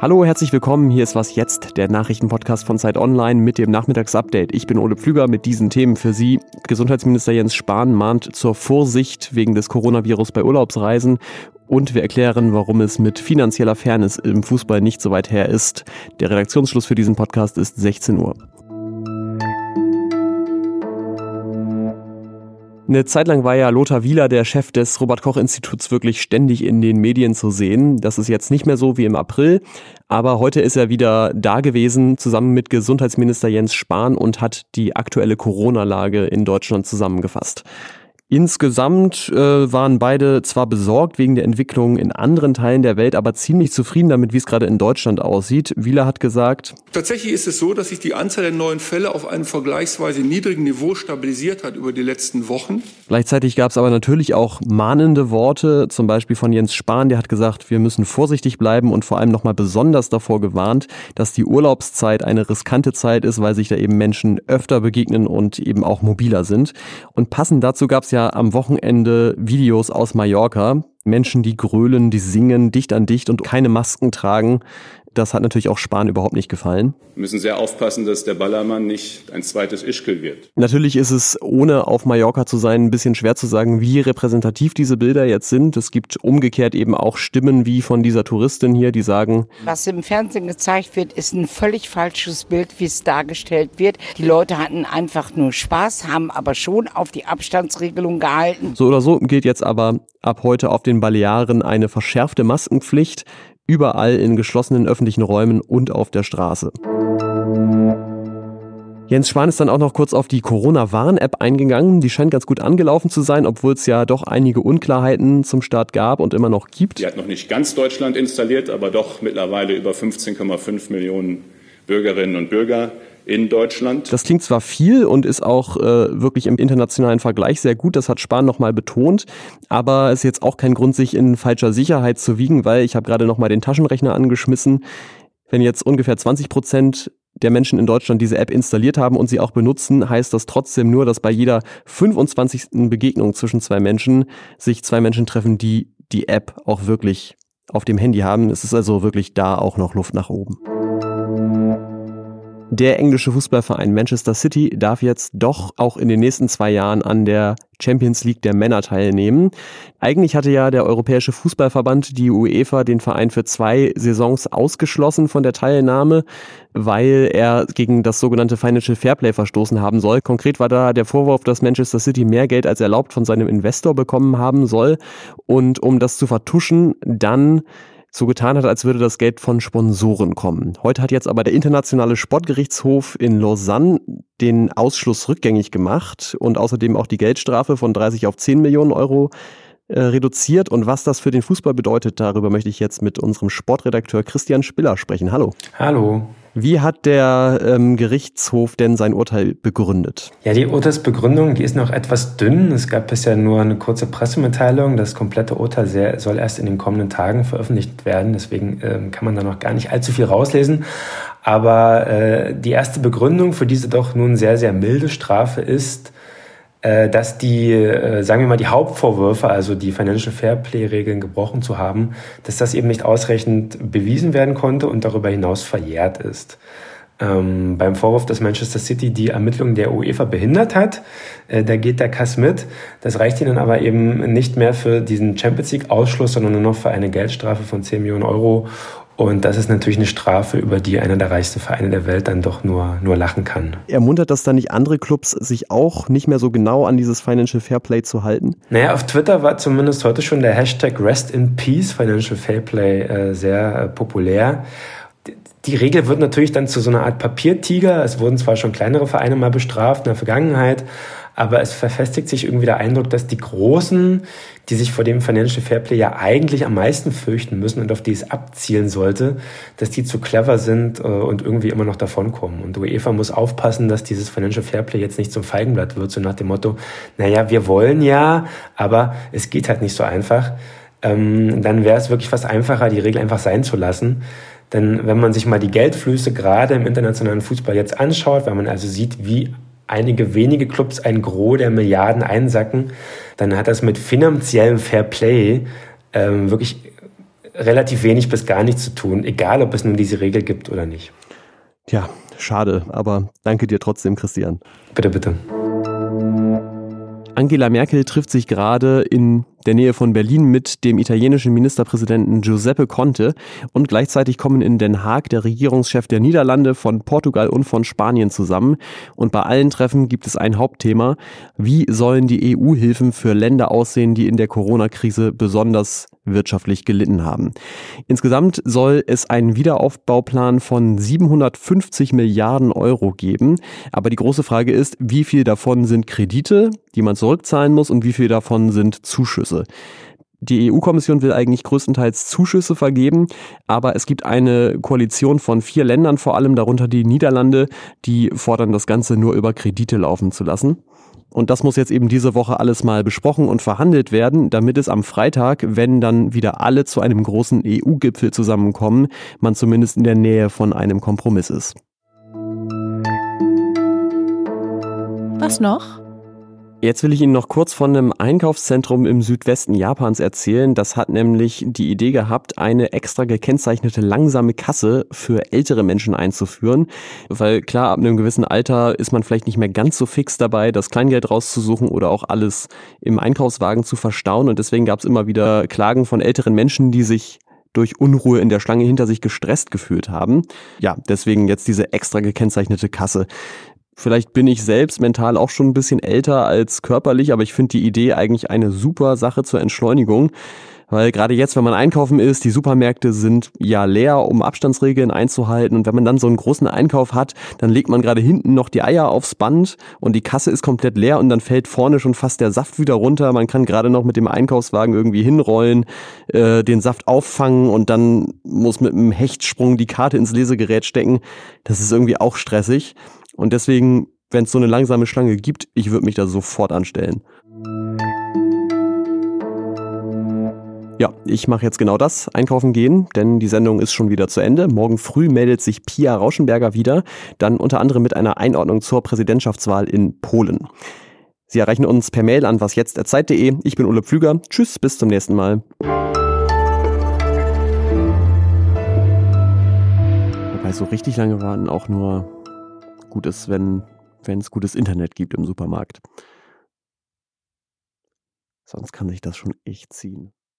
Hallo, herzlich willkommen. Hier ist was jetzt, der Nachrichtenpodcast von Zeit Online mit dem Nachmittagsupdate. Ich bin Ole Pflüger mit diesen Themen für Sie. Gesundheitsminister Jens Spahn mahnt zur Vorsicht wegen des Coronavirus bei Urlaubsreisen und wir erklären, warum es mit finanzieller Fairness im Fußball nicht so weit her ist. Der Redaktionsschluss für diesen Podcast ist 16 Uhr. Eine Zeit lang war ja Lothar Wieler, der Chef des Robert-Koch-Instituts, wirklich ständig in den Medien zu sehen. Das ist jetzt nicht mehr so wie im April, aber heute ist er wieder da gewesen, zusammen mit Gesundheitsminister Jens Spahn und hat die aktuelle Corona-Lage in Deutschland zusammengefasst. Insgesamt äh, waren beide zwar besorgt wegen der Entwicklung in anderen Teilen der Welt, aber ziemlich zufrieden damit, wie es gerade in Deutschland aussieht. Wieler hat gesagt, Tatsächlich ist es so, dass sich die Anzahl der neuen Fälle auf einem vergleichsweise niedrigen Niveau stabilisiert hat über die letzten Wochen. Gleichzeitig gab es aber natürlich auch mahnende Worte, zum Beispiel von Jens Spahn, der hat gesagt, wir müssen vorsichtig bleiben und vor allem nochmal besonders davor gewarnt, dass die Urlaubszeit eine riskante Zeit ist, weil sich da eben Menschen öfter begegnen und eben auch mobiler sind. Und passend dazu gab es ja ja am Wochenende Videos aus Mallorca. Menschen, die grölen, die singen dicht an dicht und keine Masken tragen. Das hat natürlich auch Spahn überhaupt nicht gefallen. Wir müssen sehr aufpassen, dass der Ballermann nicht ein zweites Ischgl wird. Natürlich ist es, ohne auf Mallorca zu sein, ein bisschen schwer zu sagen, wie repräsentativ diese Bilder jetzt sind. Es gibt umgekehrt eben auch Stimmen wie von dieser Touristin hier, die sagen, was im Fernsehen gezeigt wird, ist ein völlig falsches Bild, wie es dargestellt wird. Die Leute hatten einfach nur Spaß, haben aber schon auf die Abstandsregelung gehalten. So oder so gilt jetzt aber ab heute auf den Balearen eine verschärfte Maskenpflicht überall in geschlossenen öffentlichen Räumen und auf der Straße. Jens Spahn ist dann auch noch kurz auf die Corona-Warn-App eingegangen. Die scheint ganz gut angelaufen zu sein, obwohl es ja doch einige Unklarheiten zum Start gab und immer noch gibt. Die hat noch nicht ganz Deutschland installiert, aber doch mittlerweile über 15,5 Millionen Bürgerinnen und Bürger in Deutschland. Das klingt zwar viel und ist auch äh, wirklich im internationalen Vergleich sehr gut, das hat Spahn nochmal betont, aber es ist jetzt auch kein Grund, sich in falscher Sicherheit zu wiegen, weil ich habe gerade nochmal den Taschenrechner angeschmissen. Wenn jetzt ungefähr 20 Prozent der Menschen in Deutschland diese App installiert haben und sie auch benutzen, heißt das trotzdem nur, dass bei jeder 25. Begegnung zwischen zwei Menschen sich zwei Menschen treffen, die die App auch wirklich auf dem Handy haben. Es ist also wirklich da auch noch Luft nach oben. Der englische Fußballverein Manchester City darf jetzt doch auch in den nächsten zwei Jahren an der Champions League der Männer teilnehmen. Eigentlich hatte ja der Europäische Fußballverband, die UEFA, den Verein für zwei Saisons ausgeschlossen von der Teilnahme, weil er gegen das sogenannte Financial Fairplay verstoßen haben soll. Konkret war da der Vorwurf, dass Manchester City mehr Geld als erlaubt von seinem Investor bekommen haben soll. Und um das zu vertuschen, dann so getan hat, als würde das Geld von Sponsoren kommen. Heute hat jetzt aber der Internationale Sportgerichtshof in Lausanne den Ausschluss rückgängig gemacht und außerdem auch die Geldstrafe von 30 auf 10 Millionen Euro äh, reduziert. Und was das für den Fußball bedeutet, darüber möchte ich jetzt mit unserem Sportredakteur Christian Spiller sprechen. Hallo. Hallo. Wie hat der ähm, Gerichtshof denn sein Urteil begründet? Ja, die Urteilsbegründung, die ist noch etwas dünn. Es gab bisher nur eine kurze Pressemitteilung. Das komplette Urteil sehr, soll erst in den kommenden Tagen veröffentlicht werden. Deswegen ähm, kann man da noch gar nicht allzu viel rauslesen. Aber äh, die erste Begründung für diese doch nun sehr, sehr milde Strafe ist, dass die, äh, sagen wir mal, die Hauptvorwürfe, also die Financial Fairplay-Regeln gebrochen zu haben, dass das eben nicht ausreichend bewiesen werden konnte und darüber hinaus verjährt ist. Ähm, beim Vorwurf, dass Manchester City die Ermittlungen der UEFA behindert hat, äh, da geht der Kass mit. Das reicht ihnen aber eben nicht mehr für diesen Champions League-Ausschluss, sondern nur noch für eine Geldstrafe von 10 Millionen Euro und das ist natürlich eine Strafe, über die einer der reichsten Vereine der Welt dann doch nur, nur lachen kann. Ermuntert das dann nicht andere Clubs, sich auch nicht mehr so genau an dieses Financial Fairplay zu halten? Naja, auf Twitter war zumindest heute schon der Hashtag Rest in Peace Financial Fairplay äh, sehr äh, populär. Die Regel wird natürlich dann zu so einer Art Papiertiger. Es wurden zwar schon kleinere Vereine mal bestraft in der Vergangenheit, aber es verfestigt sich irgendwie der Eindruck, dass die Großen, die sich vor dem Financial Fairplay ja eigentlich am meisten fürchten müssen und auf die es abzielen sollte, dass die zu clever sind äh, und irgendwie immer noch davonkommen. Und UEFA muss aufpassen, dass dieses Financial Fairplay jetzt nicht zum Feigenblatt wird, so nach dem Motto, naja, wir wollen ja, aber es geht halt nicht so einfach. Ähm, dann wäre es wirklich fast einfacher, die Regel einfach sein zu lassen. Denn wenn man sich mal die Geldflüsse gerade im internationalen Fußball jetzt anschaut, wenn man also sieht, wie einige wenige Clubs ein Gros der Milliarden einsacken, dann hat das mit finanziellem Fair Play ähm, wirklich relativ wenig bis gar nichts zu tun, egal ob es nun diese Regel gibt oder nicht. Ja, schade, aber danke dir trotzdem, Christian. Bitte, bitte. Angela Merkel trifft sich gerade in der Nähe von Berlin mit dem italienischen Ministerpräsidenten Giuseppe Conte und gleichzeitig kommen in Den Haag der Regierungschef der Niederlande, von Portugal und von Spanien zusammen. Und bei allen Treffen gibt es ein Hauptthema. Wie sollen die EU-Hilfen für Länder aussehen, die in der Corona-Krise besonders wirtschaftlich gelitten haben. Insgesamt soll es einen Wiederaufbauplan von 750 Milliarden Euro geben. Aber die große Frage ist, wie viel davon sind Kredite, die man zurückzahlen muss und wie viel davon sind Zuschüsse. Die EU-Kommission will eigentlich größtenteils Zuschüsse vergeben, aber es gibt eine Koalition von vier Ländern, vor allem darunter die Niederlande, die fordern, das Ganze nur über Kredite laufen zu lassen. Und das muss jetzt eben diese Woche alles mal besprochen und verhandelt werden, damit es am Freitag, wenn dann wieder alle zu einem großen EU-Gipfel zusammenkommen, man zumindest in der Nähe von einem Kompromiss ist. Was noch? Jetzt will ich Ihnen noch kurz von einem Einkaufszentrum im Südwesten Japans erzählen. Das hat nämlich die Idee gehabt, eine extra gekennzeichnete langsame Kasse für ältere Menschen einzuführen. Weil klar, ab einem gewissen Alter ist man vielleicht nicht mehr ganz so fix dabei, das Kleingeld rauszusuchen oder auch alles im Einkaufswagen zu verstauen. Und deswegen gab es immer wieder Klagen von älteren Menschen, die sich durch Unruhe in der Schlange hinter sich gestresst gefühlt haben. Ja, deswegen jetzt diese extra gekennzeichnete Kasse. Vielleicht bin ich selbst mental auch schon ein bisschen älter als körperlich, aber ich finde die Idee eigentlich eine super Sache zur Entschleunigung. Weil gerade jetzt, wenn man einkaufen ist, die Supermärkte sind ja leer, um Abstandsregeln einzuhalten. Und wenn man dann so einen großen Einkauf hat, dann legt man gerade hinten noch die Eier aufs Band und die Kasse ist komplett leer und dann fällt vorne schon fast der Saft wieder runter. Man kann gerade noch mit dem Einkaufswagen irgendwie hinrollen, äh, den Saft auffangen und dann muss mit einem Hechtsprung die Karte ins Lesegerät stecken. Das ist irgendwie auch stressig. Und deswegen, wenn es so eine langsame Schlange gibt, ich würde mich da sofort anstellen. Ja, ich mache jetzt genau das, einkaufen gehen, denn die Sendung ist schon wieder zu Ende. Morgen früh meldet sich Pia Rauschenberger wieder, dann unter anderem mit einer Einordnung zur Präsidentschaftswahl in Polen. Sie erreichen uns per Mail an wasjetzt.zeit.de. Ich bin Ulle Pflüger. Tschüss, bis zum nächsten Mal. Wobei so richtig lange warten auch nur gut ist, wenn es gutes Internet gibt im Supermarkt. Sonst kann sich das schon echt ziehen.